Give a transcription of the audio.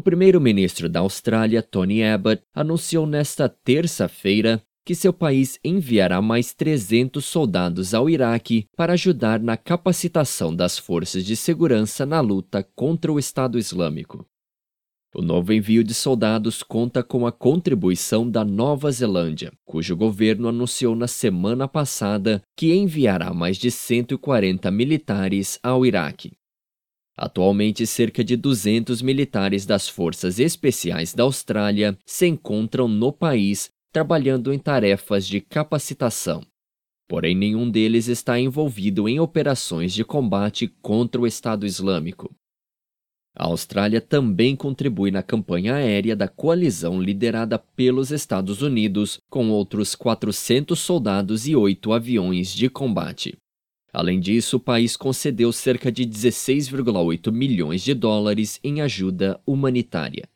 O primeiro-ministro da Austrália, Tony Abbott, anunciou nesta terça-feira que seu país enviará mais 300 soldados ao Iraque para ajudar na capacitação das forças de segurança na luta contra o Estado Islâmico. O novo envio de soldados conta com a contribuição da Nova Zelândia, cujo governo anunciou na semana passada que enviará mais de 140 militares ao Iraque. Atualmente, cerca de 200 militares das Forças Especiais da Austrália se encontram no país trabalhando em tarefas de capacitação. Porém, nenhum deles está envolvido em operações de combate contra o Estado Islâmico. A Austrália também contribui na campanha aérea da coalizão liderada pelos Estados Unidos, com outros 400 soldados e oito aviões de combate. Além disso, o país concedeu cerca de 16,8 milhões de dólares em ajuda humanitária.